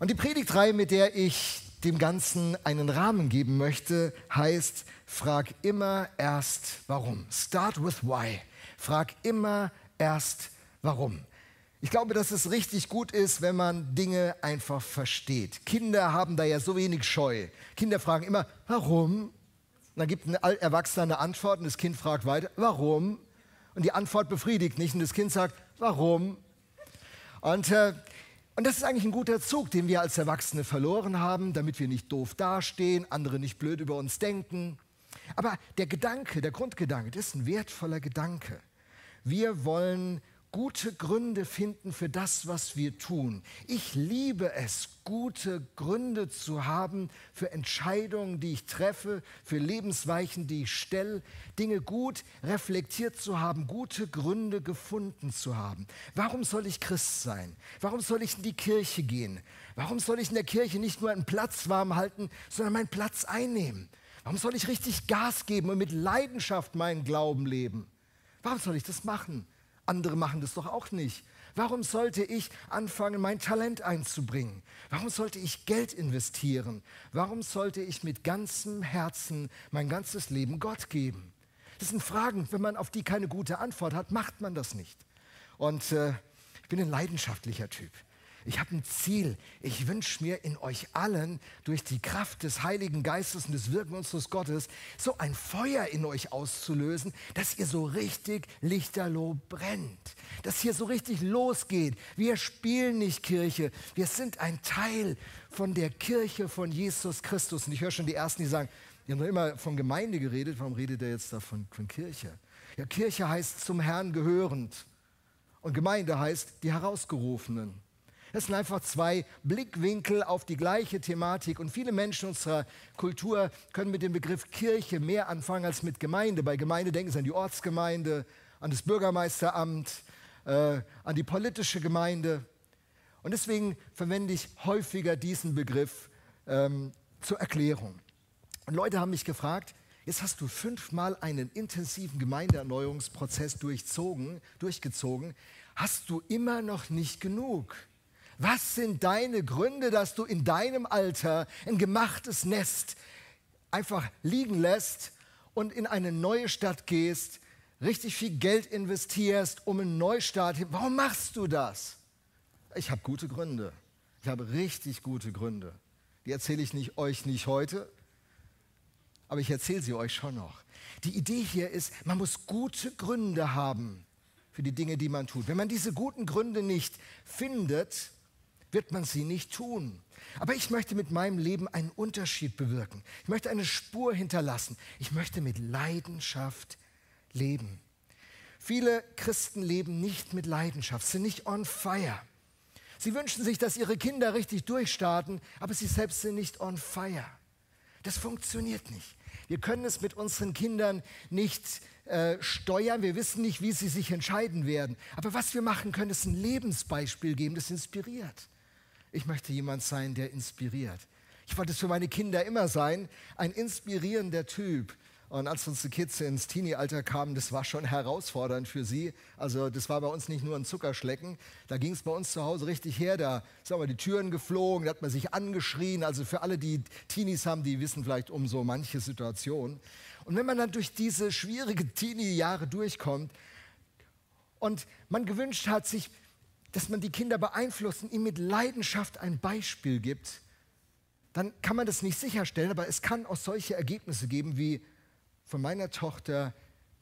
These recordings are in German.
Und die Predigtreihe, mit der ich dem Ganzen einen Rahmen geben möchte, heißt, frag immer erst warum. Start with why. Frag immer erst warum. Ich glaube, dass es richtig gut ist, wenn man Dinge einfach versteht. Kinder haben da ja so wenig Scheu. Kinder fragen immer, warum? Und dann gibt ein Erwachsener eine Antwort und das Kind fragt weiter, warum? Und die Antwort befriedigt nicht und das Kind sagt, warum? Und äh, und das ist eigentlich ein guter Zug, den wir als Erwachsene verloren haben, damit wir nicht doof dastehen, andere nicht blöd über uns denken. Aber der Gedanke, der Grundgedanke, das ist ein wertvoller Gedanke. Wir wollen gute Gründe finden für das, was wir tun. Ich liebe es, gute Gründe zu haben für Entscheidungen, die ich treffe, für Lebensweichen, die ich stelle, Dinge gut reflektiert zu haben, gute Gründe gefunden zu haben. Warum soll ich Christ sein? Warum soll ich in die Kirche gehen? Warum soll ich in der Kirche nicht nur einen Platz warm halten, sondern meinen Platz einnehmen? Warum soll ich richtig Gas geben und mit Leidenschaft meinen Glauben leben? Warum soll ich das machen? Andere machen das doch auch nicht. Warum sollte ich anfangen, mein Talent einzubringen? Warum sollte ich Geld investieren? Warum sollte ich mit ganzem Herzen mein ganzes Leben Gott geben? Das sind Fragen, wenn man auf die keine gute Antwort hat, macht man das nicht. Und äh, ich bin ein leidenschaftlicher Typ. Ich habe ein Ziel. Ich wünsche mir in euch allen durch die Kraft des Heiligen Geistes und des Wirken unseres Gottes so ein Feuer in euch auszulösen, dass ihr so richtig lichterloh brennt. Dass hier so richtig losgeht. Wir spielen nicht Kirche. Wir sind ein Teil von der Kirche von Jesus Christus. Und ich höre schon die Ersten, die sagen, ihr habt immer von Gemeinde geredet. Warum redet ihr jetzt davon von Kirche? Ja, Kirche heißt zum Herrn gehörend. Und Gemeinde heißt die Herausgerufenen. Das sind einfach zwei Blickwinkel auf die gleiche Thematik. Und viele Menschen unserer Kultur können mit dem Begriff Kirche mehr anfangen als mit Gemeinde. Bei Gemeinde denken sie an die Ortsgemeinde, an das Bürgermeisteramt, äh, an die politische Gemeinde. Und deswegen verwende ich häufiger diesen Begriff ähm, zur Erklärung. Und Leute haben mich gefragt, jetzt hast du fünfmal einen intensiven Gemeindeerneuerungsprozess durchzogen, durchgezogen, hast du immer noch nicht genug? Was sind deine Gründe, dass du in deinem Alter ein gemachtes Nest einfach liegen lässt und in eine neue Stadt gehst, richtig viel Geld investierst, um einen Neustart? Warum machst du das? Ich habe gute Gründe. Ich habe richtig gute Gründe. Die erzähle ich nicht, euch nicht heute, aber ich erzähle sie euch schon noch. Die Idee hier ist, man muss gute Gründe haben für die Dinge, die man tut. Wenn man diese guten Gründe nicht findet, wird man sie nicht tun. Aber ich möchte mit meinem Leben einen Unterschied bewirken. Ich möchte eine Spur hinterlassen. Ich möchte mit Leidenschaft leben. Viele Christen leben nicht mit Leidenschaft, sind nicht on fire. Sie wünschen sich, dass ihre Kinder richtig durchstarten, aber sie selbst sind nicht on fire. Das funktioniert nicht. Wir können es mit unseren Kindern nicht äh, steuern. Wir wissen nicht, wie sie sich entscheiden werden. Aber was wir machen können, ist ein Lebensbeispiel geben, das inspiriert. Ich möchte jemand sein, der inspiriert. Ich wollte es für meine Kinder immer sein, ein inspirierender Typ. Und als unsere Kids ins Teenie-Alter kamen, das war schon herausfordernd für sie. Also das war bei uns nicht nur ein Zuckerschlecken. Da ging es bei uns zu Hause richtig her. Da sind wir die Türen geflogen, da hat man sich angeschrien. Also für alle, die Teenies haben, die wissen vielleicht um so manche Situation. Und wenn man dann durch diese schwierigen Teenie-Jahre durchkommt und man gewünscht hat, sich dass man die Kinder beeinflussen, ihnen mit Leidenschaft ein Beispiel gibt, dann kann man das nicht sicherstellen, aber es kann auch solche Ergebnisse geben wie von meiner Tochter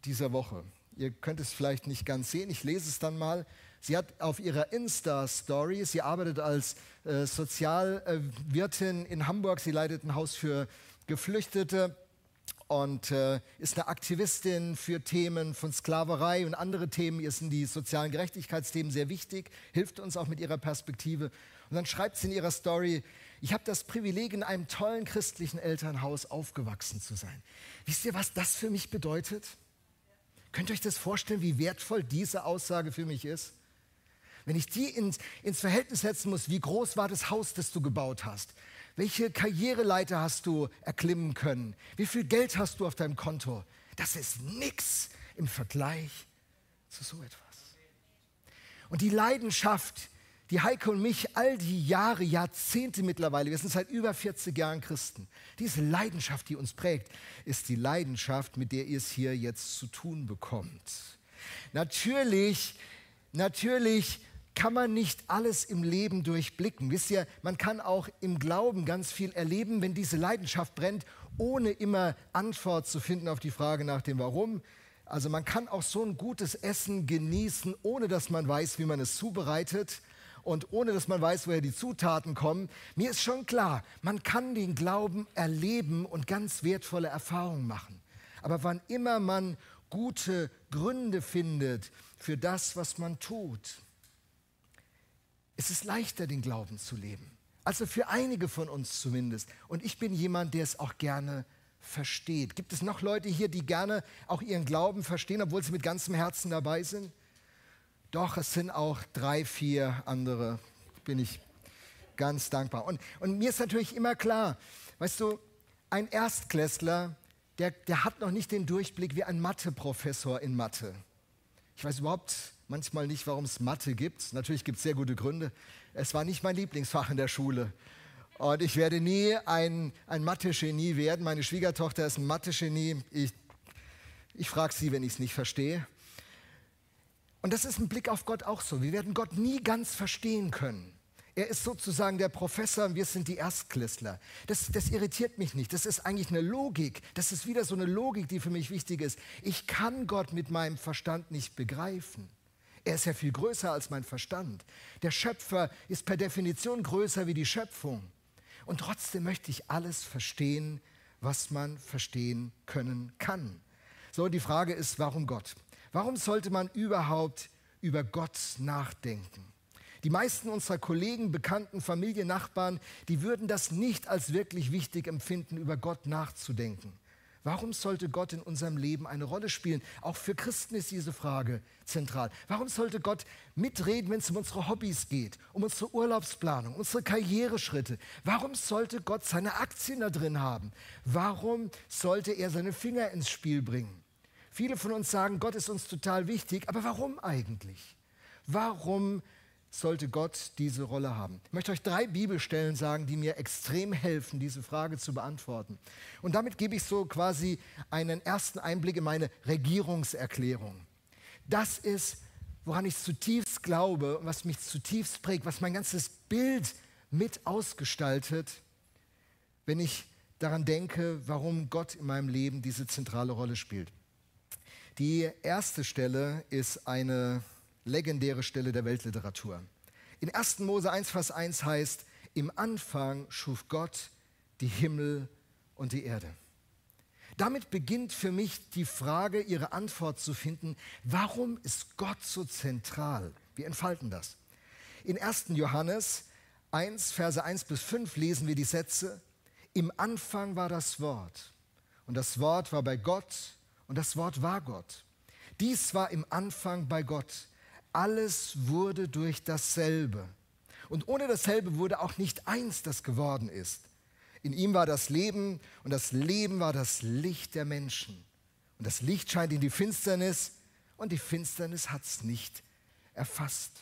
dieser Woche. Ihr könnt es vielleicht nicht ganz sehen, ich lese es dann mal. Sie hat auf ihrer Insta-Story, sie arbeitet als äh, Sozialwirtin in Hamburg, sie leitet ein Haus für Geflüchtete und äh, ist eine Aktivistin für Themen von Sklaverei und andere Themen. Ihr sind die sozialen Gerechtigkeitsthemen sehr wichtig, hilft uns auch mit ihrer Perspektive. Und dann schreibt sie in ihrer Story, ich habe das Privileg, in einem tollen christlichen Elternhaus aufgewachsen zu sein. Wisst ihr, was das für mich bedeutet? Könnt ihr euch das vorstellen, wie wertvoll diese Aussage für mich ist? Wenn ich die ins, ins Verhältnis setzen muss, wie groß war das Haus, das du gebaut hast? Welche Karriereleiter hast du erklimmen können? Wie viel Geld hast du auf deinem Konto? Das ist nichts im Vergleich zu so etwas. Und die Leidenschaft, die Heike und mich all die Jahre, Jahrzehnte mittlerweile, wir sind seit über 40 Jahren Christen, diese Leidenschaft, die uns prägt, ist die Leidenschaft, mit der ihr es hier jetzt zu tun bekommt. Natürlich, natürlich kann man nicht alles im Leben durchblicken. Wisst ihr, man kann auch im Glauben ganz viel erleben, wenn diese Leidenschaft brennt, ohne immer Antwort zu finden auf die Frage nach dem Warum. Also man kann auch so ein gutes Essen genießen, ohne dass man weiß, wie man es zubereitet und ohne dass man weiß, woher die Zutaten kommen. Mir ist schon klar, man kann den Glauben erleben und ganz wertvolle Erfahrungen machen. Aber wann immer man gute Gründe findet für das, was man tut, es ist leichter, den Glauben zu leben. Also für einige von uns zumindest. Und ich bin jemand, der es auch gerne versteht. Gibt es noch Leute hier, die gerne auch ihren Glauben verstehen, obwohl sie mit ganzem Herzen dabei sind? Doch, es sind auch drei, vier andere. Bin ich ganz dankbar. Und, und mir ist natürlich immer klar, weißt du, ein Erstklässler, der, der hat noch nicht den Durchblick wie ein Mathe-Professor in Mathe. Ich weiß überhaupt manchmal nicht, warum es Mathe gibt. Natürlich gibt es sehr gute Gründe. Es war nicht mein Lieblingsfach in der Schule. Und ich werde nie ein, ein Mathe-Genie werden. Meine Schwiegertochter ist ein Mathe-Genie. Ich, ich frage sie, wenn ich es nicht verstehe. Und das ist ein Blick auf Gott auch so. Wir werden Gott nie ganz verstehen können. Er ist sozusagen der Professor und wir sind die Erstklässler. Das, das irritiert mich nicht. Das ist eigentlich eine Logik. Das ist wieder so eine Logik, die für mich wichtig ist. Ich kann Gott mit meinem Verstand nicht begreifen. Er ist ja viel größer als mein Verstand. Der Schöpfer ist per Definition größer wie die Schöpfung. Und trotzdem möchte ich alles verstehen, was man verstehen können kann. So, die Frage ist, warum Gott? Warum sollte man überhaupt über Gott nachdenken? Die meisten unserer Kollegen, Bekannten, Familie, Nachbarn, die würden das nicht als wirklich wichtig empfinden, über Gott nachzudenken. Warum sollte Gott in unserem Leben eine Rolle spielen? Auch für Christen ist diese Frage zentral. Warum sollte Gott mitreden, wenn es um unsere Hobbys geht, um unsere Urlaubsplanung, unsere Karriereschritte? Warum sollte Gott seine Aktien da drin haben? Warum sollte er seine Finger ins Spiel bringen? Viele von uns sagen, Gott ist uns total wichtig, aber warum eigentlich? Warum sollte Gott diese Rolle haben? Ich möchte euch drei Bibelstellen sagen, die mir extrem helfen, diese Frage zu beantworten. Und damit gebe ich so quasi einen ersten Einblick in meine Regierungserklärung. Das ist, woran ich zutiefst glaube und was mich zutiefst prägt, was mein ganzes Bild mit ausgestaltet, wenn ich daran denke, warum Gott in meinem Leben diese zentrale Rolle spielt. Die erste Stelle ist eine legendäre Stelle der Weltliteratur. In 1. Mose 1, Vers 1 heißt, im Anfang schuf Gott die Himmel und die Erde. Damit beginnt für mich die Frage, ihre Antwort zu finden, warum ist Gott so zentral? Wir entfalten das. In 1. Johannes 1, Verse 1 bis 5 lesen wir die Sätze, im Anfang war das Wort und das Wort war bei Gott und das Wort war Gott. Dies war im Anfang bei Gott alles wurde durch dasselbe. Und ohne dasselbe wurde auch nicht eins, das geworden ist. In ihm war das Leben und das Leben war das Licht der Menschen. Und das Licht scheint in die Finsternis und die Finsternis hat es nicht erfasst.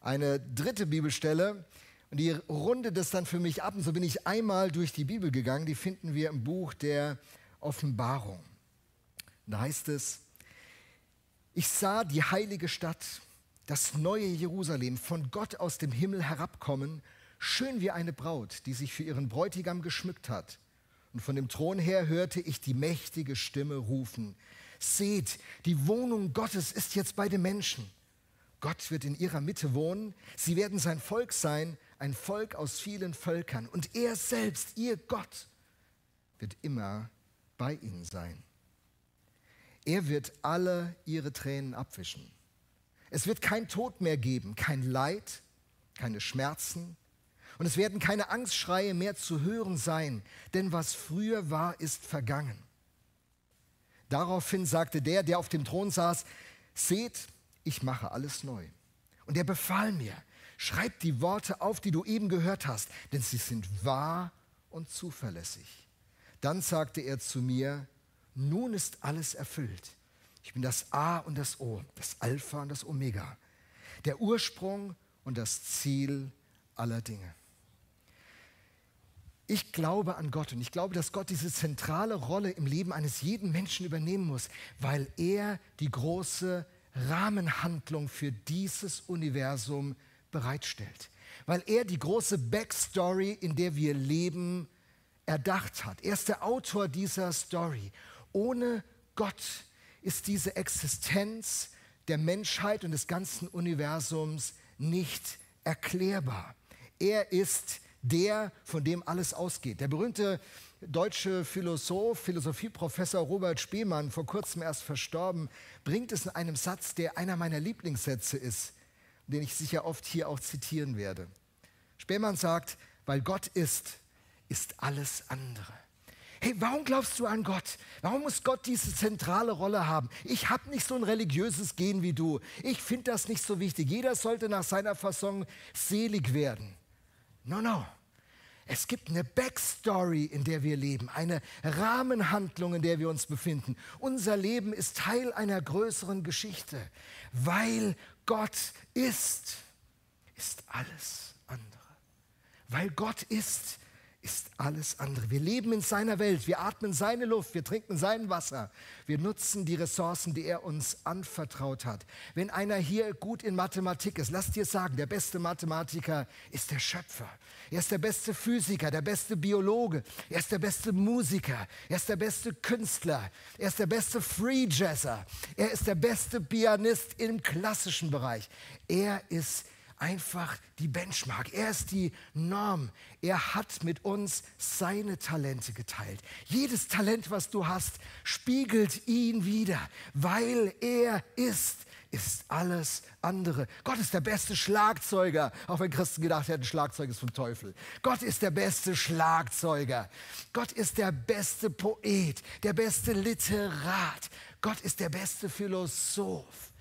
Eine dritte Bibelstelle, und die rundet das dann für mich ab, und so bin ich einmal durch die Bibel gegangen, die finden wir im Buch der Offenbarung. Da heißt es, ich sah die heilige Stadt, das neue Jerusalem, von Gott aus dem Himmel herabkommen, schön wie eine Braut, die sich für ihren Bräutigam geschmückt hat. Und von dem Thron her hörte ich die mächtige Stimme rufen, Seht, die Wohnung Gottes ist jetzt bei den Menschen. Gott wird in ihrer Mitte wohnen, sie werden sein Volk sein, ein Volk aus vielen Völkern. Und er selbst, ihr Gott, wird immer bei ihnen sein. Er wird alle ihre Tränen abwischen. Es wird kein Tod mehr geben, kein Leid, keine Schmerzen. Und es werden keine Angstschreie mehr zu hören sein, denn was früher war, ist vergangen. Daraufhin sagte der, der auf dem Thron saß, seht, ich mache alles neu. Und er befahl mir, schreib die Worte auf, die du eben gehört hast, denn sie sind wahr und zuverlässig. Dann sagte er zu mir, nun ist alles erfüllt. Ich bin das A und das O, das Alpha und das Omega, der Ursprung und das Ziel aller Dinge. Ich glaube an Gott und ich glaube, dass Gott diese zentrale Rolle im Leben eines jeden Menschen übernehmen muss, weil er die große Rahmenhandlung für dieses Universum bereitstellt. Weil er die große Backstory, in der wir leben, erdacht hat. Er ist der Autor dieser Story. Ohne Gott ist diese Existenz der Menschheit und des ganzen Universums nicht erklärbar. Er ist der, von dem alles ausgeht. Der berühmte deutsche Philosoph, Philosophieprofessor Robert Spemann, vor kurzem erst verstorben, bringt es in einem Satz, der einer meiner Lieblingssätze ist, den ich sicher oft hier auch zitieren werde. Spemann sagt, weil Gott ist, ist alles andere. Hey, warum glaubst du an Gott? Warum muss Gott diese zentrale Rolle haben? Ich habe nicht so ein religiöses Gen wie du. Ich finde das nicht so wichtig. Jeder sollte nach seiner Fassung selig werden. No, no. Es gibt eine Backstory, in der wir leben, eine Rahmenhandlung, in der wir uns befinden. Unser Leben ist Teil einer größeren Geschichte. Weil Gott ist, ist alles andere. Weil Gott ist, ist alles andere. Wir leben in seiner Welt, wir atmen seine Luft, wir trinken sein Wasser, wir nutzen die Ressourcen, die er uns anvertraut hat. Wenn einer hier gut in Mathematik ist, lass dir sagen, der beste Mathematiker ist der Schöpfer. Er ist der beste Physiker, der beste Biologe, er ist der beste Musiker, er ist der beste Künstler, er ist der beste Free Jazzer, er ist der beste Pianist im klassischen Bereich. Er ist einfach die Benchmark. Er ist die Norm. Er hat mit uns seine Talente geteilt. Jedes Talent, was du hast, spiegelt ihn wieder, weil er ist ist alles andere. Gott ist der beste Schlagzeuger, auch wenn Christen gedacht hätten, Schlagzeug ist vom Teufel. Gott ist der beste Schlagzeuger. Gott ist der beste Poet, der beste Literat. Gott ist der beste Philosoph.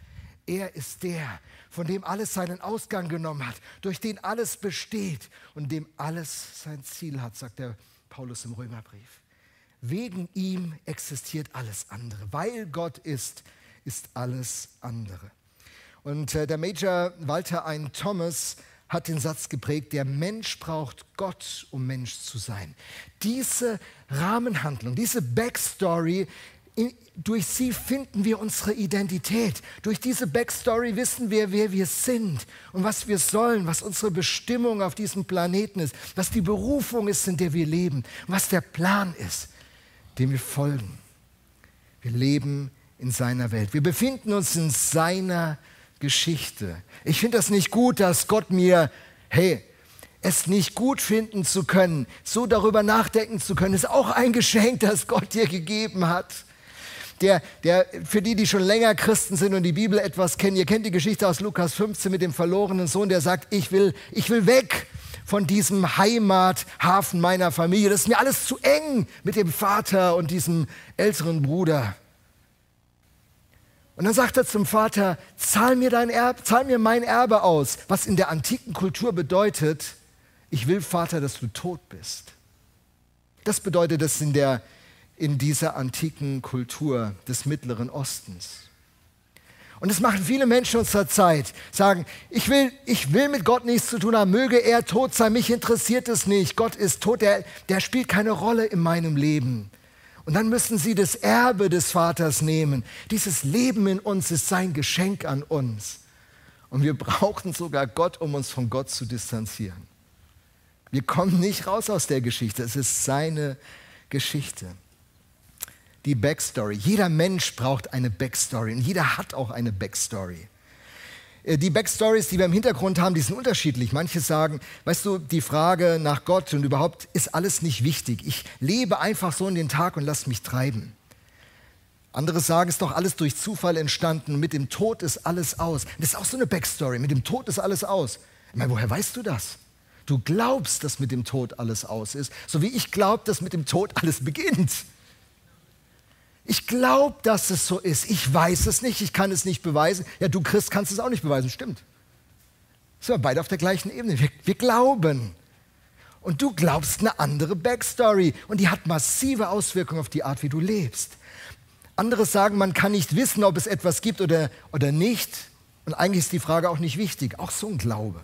Er ist der, von dem alles seinen Ausgang genommen hat, durch den alles besteht und dem alles sein Ziel hat, sagt der Paulus im Römerbrief. Wegen ihm existiert alles andere. Weil Gott ist, ist alles andere. Und äh, der Major Walter ein Thomas hat den Satz geprägt, der Mensch braucht Gott, um Mensch zu sein. Diese Rahmenhandlung, diese Backstory durch sie finden wir unsere Identität. Durch diese Backstory wissen wir, wer wir sind und was wir sollen, was unsere Bestimmung auf diesem Planeten ist, was die Berufung ist, in der wir leben, was der Plan ist, dem wir folgen. Wir leben in seiner Welt. Wir befinden uns in seiner Geschichte. Ich finde das nicht gut, dass Gott mir, hey, es nicht gut finden zu können, so darüber nachdenken zu können, ist auch ein Geschenk, das Gott dir gegeben hat der, der, für die, die schon länger Christen sind und die Bibel etwas kennen, ihr kennt die Geschichte aus Lukas 15 mit dem verlorenen Sohn, der sagt, ich will, ich will weg von diesem Heimathafen meiner Familie. Das ist mir alles zu eng mit dem Vater und diesem älteren Bruder. Und dann sagt er zum Vater, zahl mir, dein Erbe, zahl mir mein Erbe aus, was in der antiken Kultur bedeutet, ich will, Vater, dass du tot bist. Das bedeutet es in der in dieser antiken Kultur des Mittleren Ostens. Und das machen viele Menschen unserer Zeit. Sagen, ich will, ich will mit Gott nichts zu tun haben, möge er tot sein, mich interessiert es nicht. Gott ist tot, der, der spielt keine Rolle in meinem Leben. Und dann müssen sie das Erbe des Vaters nehmen. Dieses Leben in uns ist sein Geschenk an uns. Und wir brauchen sogar Gott, um uns von Gott zu distanzieren. Wir kommen nicht raus aus der Geschichte. Es ist seine Geschichte die Backstory. Jeder Mensch braucht eine Backstory und jeder hat auch eine Backstory. Äh, die Backstories, die wir im Hintergrund haben, die sind unterschiedlich. Manche sagen, weißt du, die Frage nach Gott und überhaupt ist alles nicht wichtig. Ich lebe einfach so in den Tag und lass mich treiben. Andere sagen, es ist doch alles durch Zufall entstanden. Mit dem Tod ist alles aus. Das ist auch so eine Backstory. Mit dem Tod ist alles aus. Ich meine, woher weißt du das? Du glaubst, dass mit dem Tod alles aus ist, so wie ich glaube, dass mit dem Tod alles beginnt. Ich glaube, dass es so ist. Ich weiß es nicht, ich kann es nicht beweisen. Ja, du Christ kannst es auch nicht beweisen, stimmt. Sind wir beide auf der gleichen Ebene. Wir, wir glauben. Und du glaubst eine andere Backstory. Und die hat massive Auswirkungen auf die Art, wie du lebst. Andere sagen, man kann nicht wissen, ob es etwas gibt oder, oder nicht. Und eigentlich ist die Frage auch nicht wichtig. Auch so ein Glaube.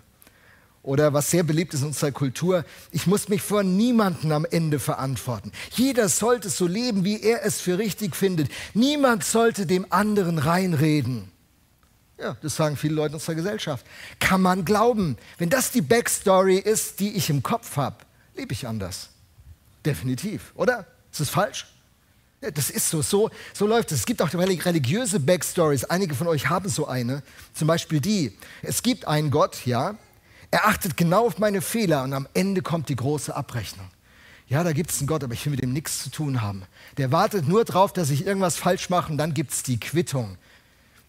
Oder was sehr beliebt ist in unserer Kultur, ich muss mich vor niemanden am Ende verantworten. Jeder sollte so leben, wie er es für richtig findet. Niemand sollte dem anderen reinreden. Ja, das sagen viele Leute in unserer Gesellschaft. Kann man glauben. Wenn das die Backstory ist, die ich im Kopf habe, lebe ich anders. Definitiv, oder? Ist das falsch? Ja, das ist so, so, so läuft es. Es gibt auch religiöse Backstories. Einige von euch haben so eine. Zum Beispiel die. Es gibt einen Gott, ja, er achtet genau auf meine Fehler und am Ende kommt die große Abrechnung. Ja, da gibt es einen Gott, aber ich will mit dem nichts zu tun haben. Der wartet nur darauf, dass ich irgendwas falsch mache und dann gibt es die Quittung.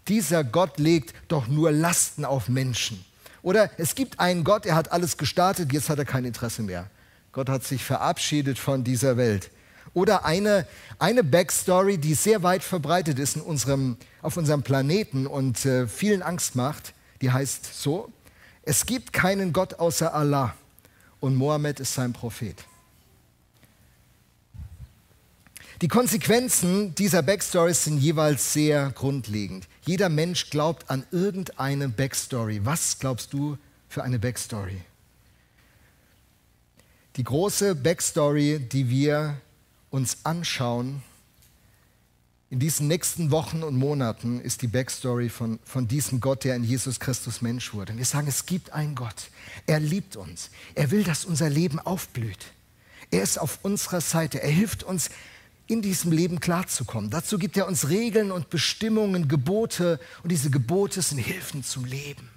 Dieser Gott legt doch nur Lasten auf Menschen. Oder es gibt einen Gott, er hat alles gestartet, jetzt hat er kein Interesse mehr. Gott hat sich verabschiedet von dieser Welt. Oder eine, eine Backstory, die sehr weit verbreitet ist in unserem, auf unserem Planeten und äh, vielen Angst macht, die heißt so, es gibt keinen Gott außer Allah und Mohammed ist sein Prophet. Die Konsequenzen dieser Backstories sind jeweils sehr grundlegend. Jeder Mensch glaubt an irgendeine Backstory. Was glaubst du für eine Backstory? Die große Backstory, die wir uns anschauen, in diesen nächsten Wochen und Monaten ist die Backstory von, von diesem Gott, der in Jesus Christus Mensch wurde. Wir sagen, es gibt einen Gott. Er liebt uns. Er will, dass unser Leben aufblüht. Er ist auf unserer Seite. Er hilft uns, in diesem Leben klarzukommen. Dazu gibt er uns Regeln und Bestimmungen, Gebote. Und diese Gebote sind Hilfen zum Leben.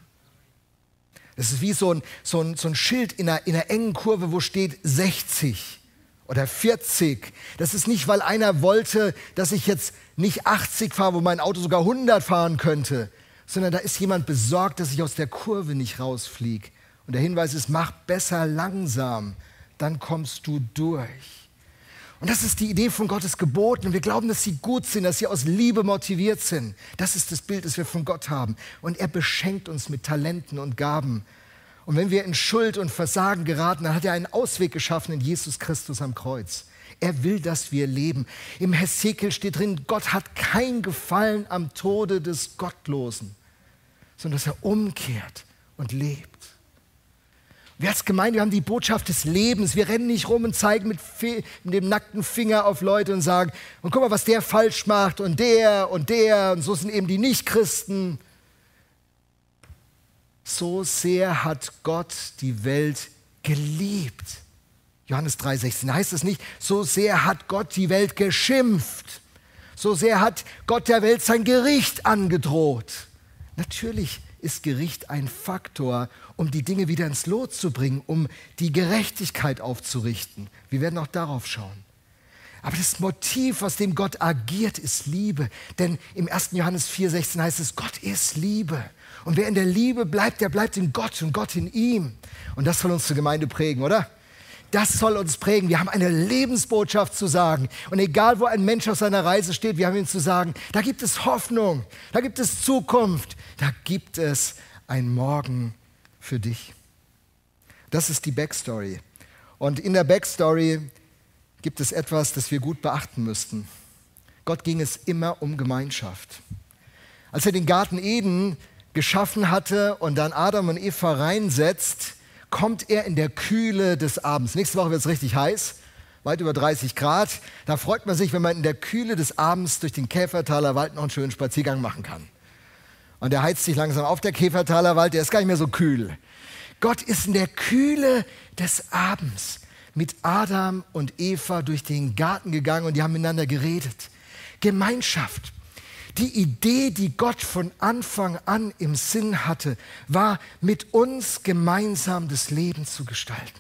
Das ist wie so ein, so ein, so ein Schild in einer, in einer engen Kurve, wo steht 60 oder 40. Das ist nicht, weil einer wollte, dass ich jetzt nicht 80 fahre, wo mein Auto sogar 100 fahren könnte, sondern da ist jemand besorgt, dass ich aus der Kurve nicht rausfliege. Und der Hinweis ist, mach besser langsam, dann kommst du durch. Und das ist die Idee von Gottes Geboten. Und wir glauben, dass sie gut sind, dass sie aus Liebe motiviert sind. Das ist das Bild, das wir von Gott haben. Und er beschenkt uns mit Talenten und Gaben. Und wenn wir in Schuld und Versagen geraten, dann hat er einen Ausweg geschaffen in Jesus Christus am Kreuz. Er will, dass wir leben. Im Hesekiel steht drin, Gott hat kein Gefallen am Tode des Gottlosen, sondern dass er umkehrt und lebt. Wir als Gemeinde wir haben die Botschaft des Lebens. Wir rennen nicht rum und zeigen mit, mit, dem nackten Finger auf Leute und sagen, und guck mal, was der falsch macht und der und der und so sind eben die Nichtchristen. So sehr hat Gott die Welt geliebt Johannes 3,16 heißt es nicht, so sehr hat Gott die Welt geschimpft, so sehr hat Gott der Welt sein Gericht angedroht. Natürlich ist Gericht ein Faktor, um die Dinge wieder ins Lot zu bringen, um die Gerechtigkeit aufzurichten. Wir werden auch darauf schauen. Aber das Motiv, aus dem Gott agiert, ist Liebe. Denn im 1. Johannes 4,16 heißt es, Gott ist Liebe. Und wer in der Liebe bleibt, der bleibt in Gott und Gott in ihm. Und das soll uns zur Gemeinde prägen, oder? Das soll uns prägen. Wir haben eine Lebensbotschaft zu sagen. Und egal, wo ein Mensch auf seiner Reise steht, wir haben ihm zu sagen, da gibt es Hoffnung, da gibt es Zukunft, da gibt es ein Morgen für dich. Das ist die Backstory. Und in der Backstory gibt es etwas, das wir gut beachten müssten. Gott ging es immer um Gemeinschaft. Als er den Garten Eden geschaffen hatte und dann Adam und Eva reinsetzt, kommt er in der Kühle des Abends. Nächste Woche wird es richtig heiß, weit über 30 Grad. Da freut man sich, wenn man in der Kühle des Abends durch den Käfertaler Wald noch einen schönen Spaziergang machen kann. Und der heizt sich langsam auf, der Käfertaler Wald, der ist gar nicht mehr so kühl. Gott ist in der Kühle des Abends mit Adam und Eva durch den Garten gegangen und die haben miteinander geredet. Gemeinschaft, die Idee, die Gott von Anfang an im Sinn hatte, war, mit uns gemeinsam das Leben zu gestalten.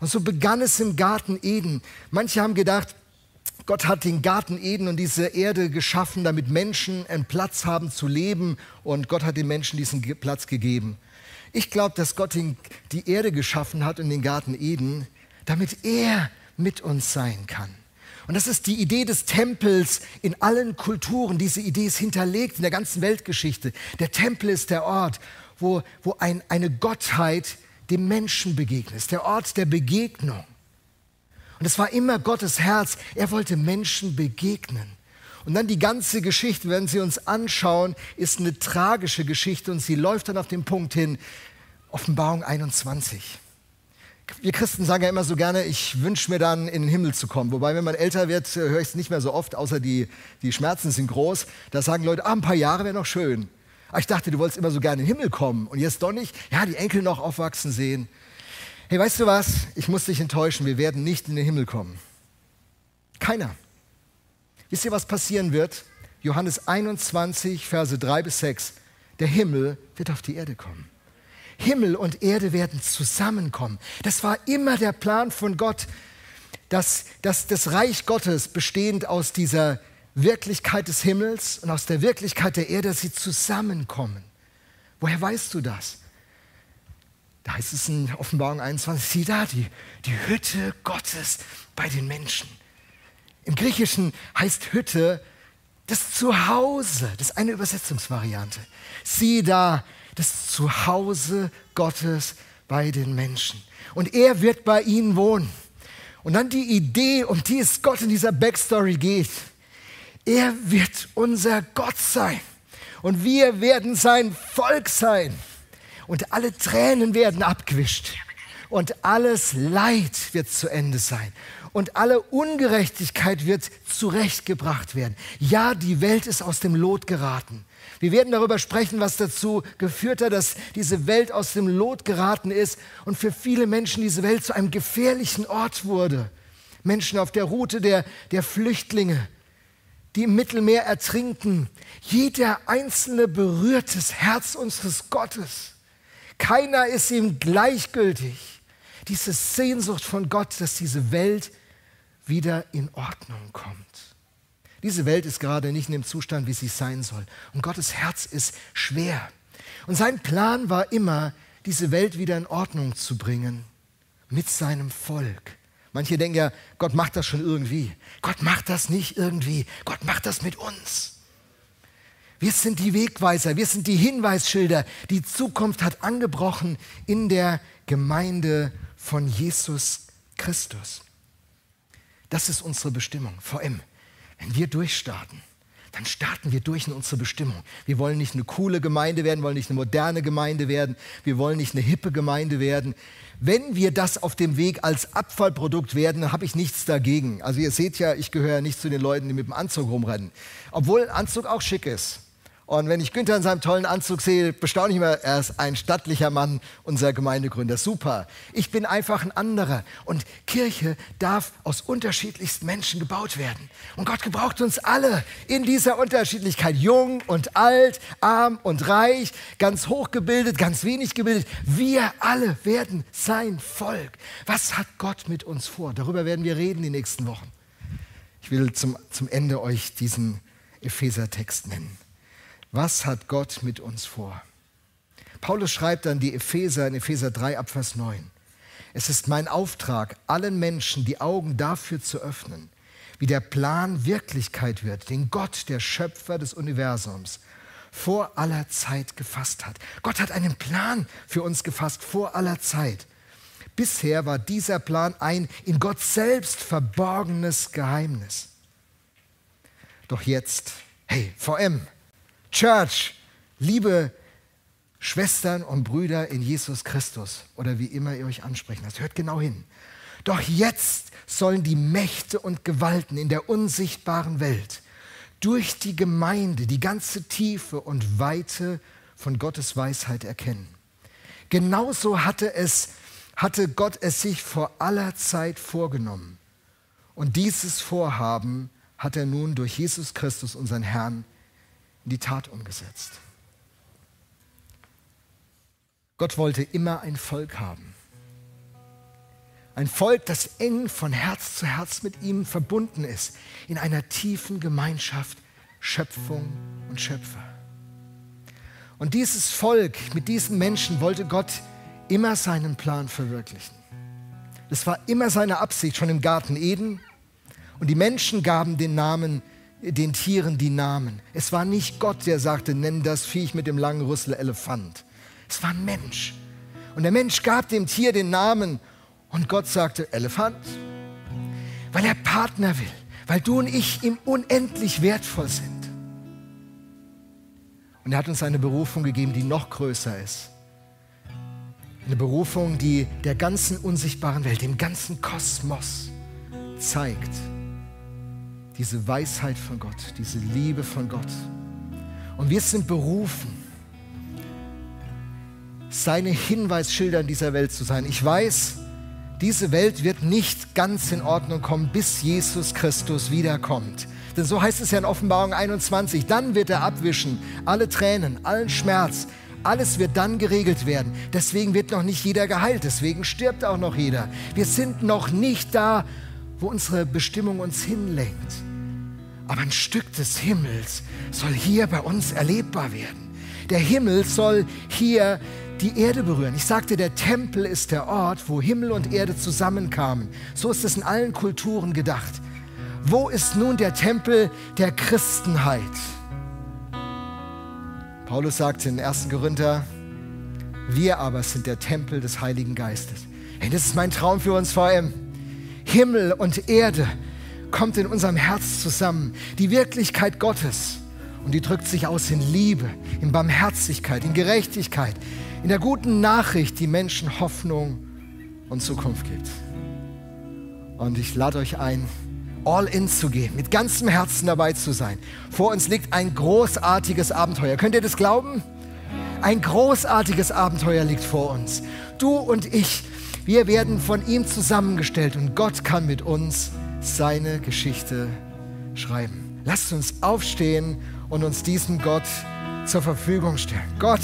Und so begann es im Garten Eden. Manche haben gedacht, Gott hat den Garten Eden und diese Erde geschaffen, damit Menschen einen Platz haben zu leben und Gott hat den Menschen diesen Platz gegeben. Ich glaube, dass Gott die Erde geschaffen hat und den Garten Eden, damit er mit uns sein kann. Und das ist die Idee des Tempels in allen Kulturen. Diese Idee ist hinterlegt in der ganzen Weltgeschichte. Der Tempel ist der Ort, wo, wo ein, eine Gottheit dem Menschen begegnet. ist der Ort der Begegnung. Und es war immer Gottes Herz. Er wollte Menschen begegnen. Und dann die ganze Geschichte, wenn Sie uns anschauen, ist eine tragische Geschichte und sie läuft dann auf den Punkt hin, Offenbarung 21. Wir Christen sagen ja immer so gerne, ich wünsche mir dann in den Himmel zu kommen. Wobei, wenn man älter wird, äh, höre ich es nicht mehr so oft, außer die, die Schmerzen sind groß. Da sagen Leute, ah, ein paar Jahre wäre noch schön. Aber ich dachte, du wolltest immer so gerne in den Himmel kommen. Und jetzt doch nicht? Ja, die Enkel noch aufwachsen sehen. Hey, weißt du was? Ich muss dich enttäuschen, wir werden nicht in den Himmel kommen. Keiner. Wisst ihr, was passieren wird? Johannes 21, Verse 3 bis 6. Der Himmel wird auf die Erde kommen. Himmel und Erde werden zusammenkommen. Das war immer der Plan von Gott, dass, dass das Reich Gottes, bestehend aus dieser Wirklichkeit des Himmels und aus der Wirklichkeit der Erde, sie zusammenkommen. Woher weißt du das? Da heißt es in Offenbarung 21, sieh da, die, die Hütte Gottes bei den Menschen. Im Griechischen heißt Hütte das Zuhause, das ist eine Übersetzungsvariante. Sieh da, das Zuhause Gottes bei den Menschen. Und er wird bei ihnen wohnen. Und dann die Idee, um die es Gott in dieser Backstory geht. Er wird unser Gott sein. Und wir werden sein Volk sein. Und alle Tränen werden abgewischt. Und alles Leid wird zu Ende sein und alle Ungerechtigkeit wird zurechtgebracht werden. Ja, die Welt ist aus dem Lot geraten. Wir werden darüber sprechen, was dazu geführt hat, dass diese Welt aus dem Lot geraten ist und für viele Menschen diese Welt zu einem gefährlichen Ort wurde. Menschen auf der Route der, der Flüchtlinge, die im Mittelmeer ertrinken. Jeder einzelne berührt das Herz unseres Gottes. Keiner ist ihm gleichgültig. Diese Sehnsucht von Gott, dass diese Welt wieder in Ordnung kommt. Diese Welt ist gerade nicht in dem Zustand, wie sie sein soll. Und Gottes Herz ist schwer. Und sein Plan war immer, diese Welt wieder in Ordnung zu bringen mit seinem Volk. Manche denken ja, Gott macht das schon irgendwie. Gott macht das nicht irgendwie. Gott macht das mit uns. Wir sind die Wegweiser, wir sind die Hinweisschilder. Die Zukunft hat angebrochen in der Gemeinde von Jesus Christus. Das ist unsere Bestimmung, VM. Wenn wir durchstarten, dann starten wir durch in unsere Bestimmung. Wir wollen nicht eine coole Gemeinde werden, wollen nicht eine moderne Gemeinde werden, wir wollen nicht eine hippe Gemeinde werden. Wenn wir das auf dem Weg als Abfallprodukt werden, dann habe ich nichts dagegen. Also ihr seht ja, ich gehöre nicht zu den Leuten, die mit dem Anzug rumrennen. Obwohl ein Anzug auch schick ist. Und wenn ich Günther in seinem tollen Anzug sehe, bestaune ich immer, er ist ein stattlicher Mann, unser Gemeindegründer. Super. Ich bin einfach ein anderer. Und Kirche darf aus unterschiedlichsten Menschen gebaut werden. Und Gott gebraucht uns alle in dieser Unterschiedlichkeit. Jung und alt, arm und reich, ganz hochgebildet, ganz wenig gebildet. Wir alle werden sein Volk. Was hat Gott mit uns vor? Darüber werden wir reden die nächsten Wochen. Ich will zum, zum Ende euch diesen Epheser-Text nennen. Was hat Gott mit uns vor? Paulus schreibt dann die Epheser in Epheser 3 ab Vers 9. Es ist mein Auftrag, allen Menschen die Augen dafür zu öffnen, wie der Plan Wirklichkeit wird, den Gott, der Schöpfer des Universums, vor aller Zeit gefasst hat. Gott hat einen Plan für uns gefasst, vor aller Zeit. Bisher war dieser Plan ein in Gott selbst verborgenes Geheimnis. Doch jetzt, hey, VM, Church, liebe Schwestern und Brüder in Jesus Christus oder wie immer ihr euch ansprechen lasst, hört genau hin. Doch jetzt sollen die Mächte und Gewalten in der unsichtbaren Welt durch die Gemeinde die ganze Tiefe und Weite von Gottes Weisheit erkennen. Genauso hatte, es, hatte Gott es sich vor aller Zeit vorgenommen. Und dieses Vorhaben hat er nun durch Jesus Christus, unseren Herrn, in die Tat umgesetzt. Gott wollte immer ein Volk haben. Ein Volk, das eng von Herz zu Herz mit ihm verbunden ist, in einer tiefen Gemeinschaft Schöpfung und Schöpfer. Und dieses Volk, mit diesen Menschen wollte Gott immer seinen Plan verwirklichen. Das war immer seine Absicht, schon im Garten Eden. Und die Menschen gaben den Namen den Tieren die Namen. Es war nicht Gott, der sagte, nenn das Viech mit dem langen Rüssel Elefant. Es war ein Mensch. Und der Mensch gab dem Tier den Namen und Gott sagte, Elefant. Weil er Partner will, weil du und ich ihm unendlich wertvoll sind. Und er hat uns eine Berufung gegeben, die noch größer ist. Eine Berufung, die der ganzen unsichtbaren Welt, dem ganzen Kosmos zeigt, diese Weisheit von Gott, diese Liebe von Gott. Und wir sind berufen, seine Hinweisschilder in dieser Welt zu sein. Ich weiß, diese Welt wird nicht ganz in Ordnung kommen, bis Jesus Christus wiederkommt. Denn so heißt es ja in Offenbarung 21, dann wird er abwischen alle Tränen, allen Schmerz, alles wird dann geregelt werden. Deswegen wird noch nicht jeder geheilt, deswegen stirbt auch noch jeder. Wir sind noch nicht da, wo unsere Bestimmung uns hinlenkt. Aber ein Stück des Himmels soll hier bei uns erlebbar werden. Der Himmel soll hier die Erde berühren. Ich sagte, der Tempel ist der Ort, wo Himmel und Erde zusammenkamen. So ist es in allen Kulturen gedacht. Wo ist nun der Tempel der Christenheit? Paulus sagte in 1. Korinther, wir aber sind der Tempel des Heiligen Geistes. Hey, das ist mein Traum für uns VM. Himmel und Erde kommt in unserem Herz zusammen. Die Wirklichkeit Gottes. Und die drückt sich aus in Liebe, in Barmherzigkeit, in Gerechtigkeit, in der guten Nachricht, die Menschen Hoffnung und Zukunft gibt. Und ich lade euch ein, all in zu gehen, mit ganzem Herzen dabei zu sein. Vor uns liegt ein großartiges Abenteuer. Könnt ihr das glauben? Ein großartiges Abenteuer liegt vor uns. Du und ich, wir werden von ihm zusammengestellt und Gott kann mit uns seine Geschichte schreiben. Lasst uns aufstehen und uns diesem Gott zur Verfügung stellen. Gott,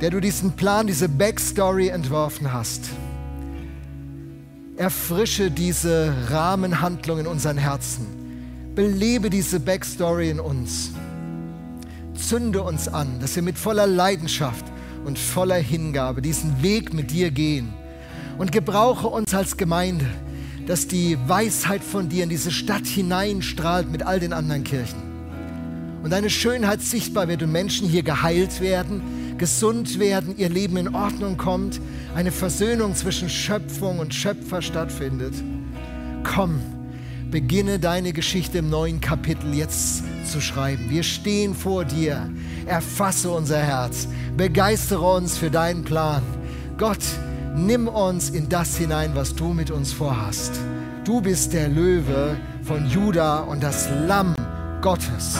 der du diesen Plan, diese Backstory entworfen hast, erfrische diese Rahmenhandlung in unseren Herzen. Belebe diese Backstory in uns. Zünde uns an, dass wir mit voller Leidenschaft und voller Hingabe diesen Weg mit dir gehen. Und gebrauche uns als Gemeinde, dass die Weisheit von dir in diese Stadt hineinstrahlt mit all den anderen Kirchen. Und deine Schönheit sichtbar wird und Menschen hier geheilt werden, gesund werden, ihr Leben in Ordnung kommt, eine Versöhnung zwischen Schöpfung und Schöpfer stattfindet. Komm, beginne deine Geschichte im neuen Kapitel jetzt zu schreiben. Wir stehen vor dir. Erfasse unser Herz. Begeistere uns für deinen Plan. Gott, nimm uns in das hinein, was du mit uns vorhast. Du bist der Löwe von Juda und das Lamm Gottes.